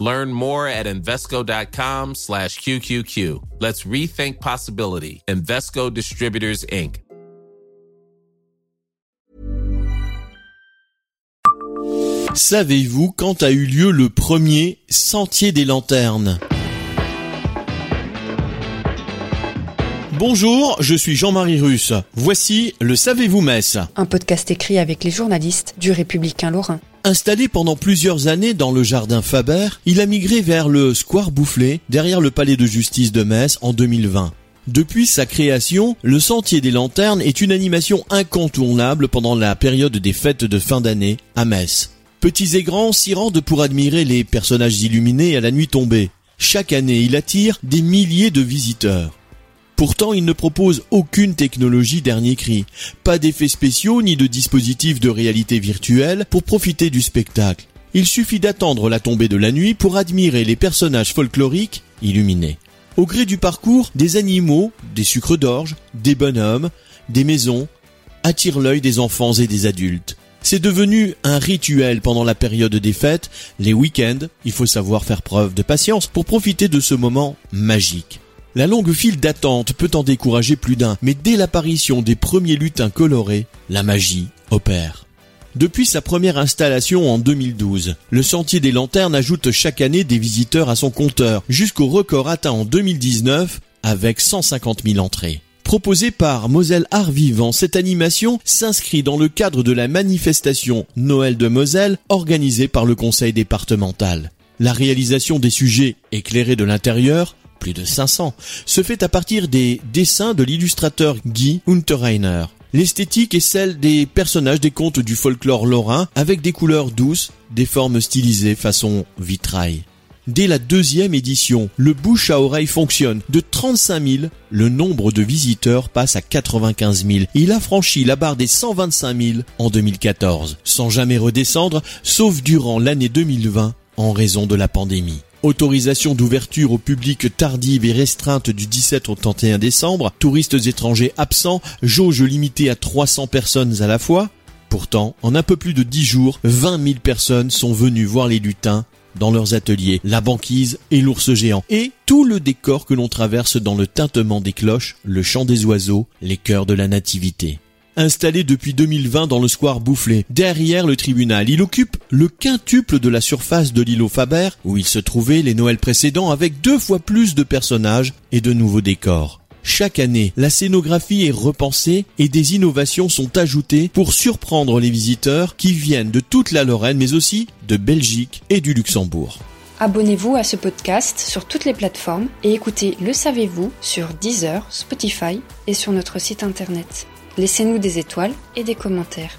Learn more at Invesco.com slash QQQ. Let's rethink possibility. Invesco Distributors, Inc. Savez-vous quand a eu lieu le premier Sentier des Lanternes? Bonjour, je suis Jean-Marie Russe. Voici le Savez-vous Metz Un podcast écrit avec les journalistes du Républicain Lorrain. Installé pendant plusieurs années dans le jardin Faber, il a migré vers le Square Boufflé, derrière le palais de justice de Metz en 2020. Depuis sa création, le Sentier des Lanternes est une animation incontournable pendant la période des fêtes de fin d'année à Metz. Petits et grands s'y rendent pour admirer les personnages illuminés à la nuit tombée. Chaque année, il attire des milliers de visiteurs. Pourtant, il ne propose aucune technologie dernier cri, pas d'effets spéciaux ni de dispositifs de réalité virtuelle pour profiter du spectacle. Il suffit d'attendre la tombée de la nuit pour admirer les personnages folkloriques illuminés. Au gré du parcours, des animaux, des sucres d'orge, des bonhommes, des maisons attirent l'œil des enfants et des adultes. C'est devenu un rituel pendant la période des fêtes, les week-ends, il faut savoir faire preuve de patience pour profiter de ce moment magique. La longue file d'attente peut en décourager plus d'un, mais dès l'apparition des premiers lutins colorés, la magie opère. Depuis sa première installation en 2012, le Sentier des Lanternes ajoute chaque année des visiteurs à son compteur, jusqu'au record atteint en 2019 avec 150 000 entrées. Proposée par Moselle Art Vivant, cette animation s'inscrit dans le cadre de la manifestation Noël de Moselle organisée par le conseil départemental. La réalisation des sujets éclairés de l'intérieur plus de 500, se fait à partir des dessins de l'illustrateur Guy Unterreiner. L'esthétique est celle des personnages des contes du folklore lorrain avec des couleurs douces, des formes stylisées façon vitrail. Dès la deuxième édition, le bouche à oreille fonctionne. De 35 000, le nombre de visiteurs passe à 95 000. Il a franchi la barre des 125 000 en 2014, sans jamais redescendre, sauf durant l'année 2020 en raison de la pandémie. Autorisation d'ouverture au public tardive et restreinte du 17 au 31 décembre, touristes étrangers absents, jauge limitée à 300 personnes à la fois. Pourtant, en un peu plus de 10 jours, 20 000 personnes sont venues voir les lutins dans leurs ateliers, la banquise et l'ours géant, et tout le décor que l'on traverse dans le tintement des cloches, le chant des oiseaux, les chœurs de la nativité installé depuis 2020 dans le square Boufflé, derrière le tribunal. Il occupe le quintuple de la surface de l'îlot Faber, où il se trouvait les Noëls précédents avec deux fois plus de personnages et de nouveaux décors. Chaque année, la scénographie est repensée et des innovations sont ajoutées pour surprendre les visiteurs qui viennent de toute la Lorraine mais aussi de Belgique et du Luxembourg. Abonnez-vous à ce podcast sur toutes les plateformes et écoutez Le Savez-vous sur Deezer, Spotify et sur notre site internet. Laissez-nous des étoiles et des commentaires.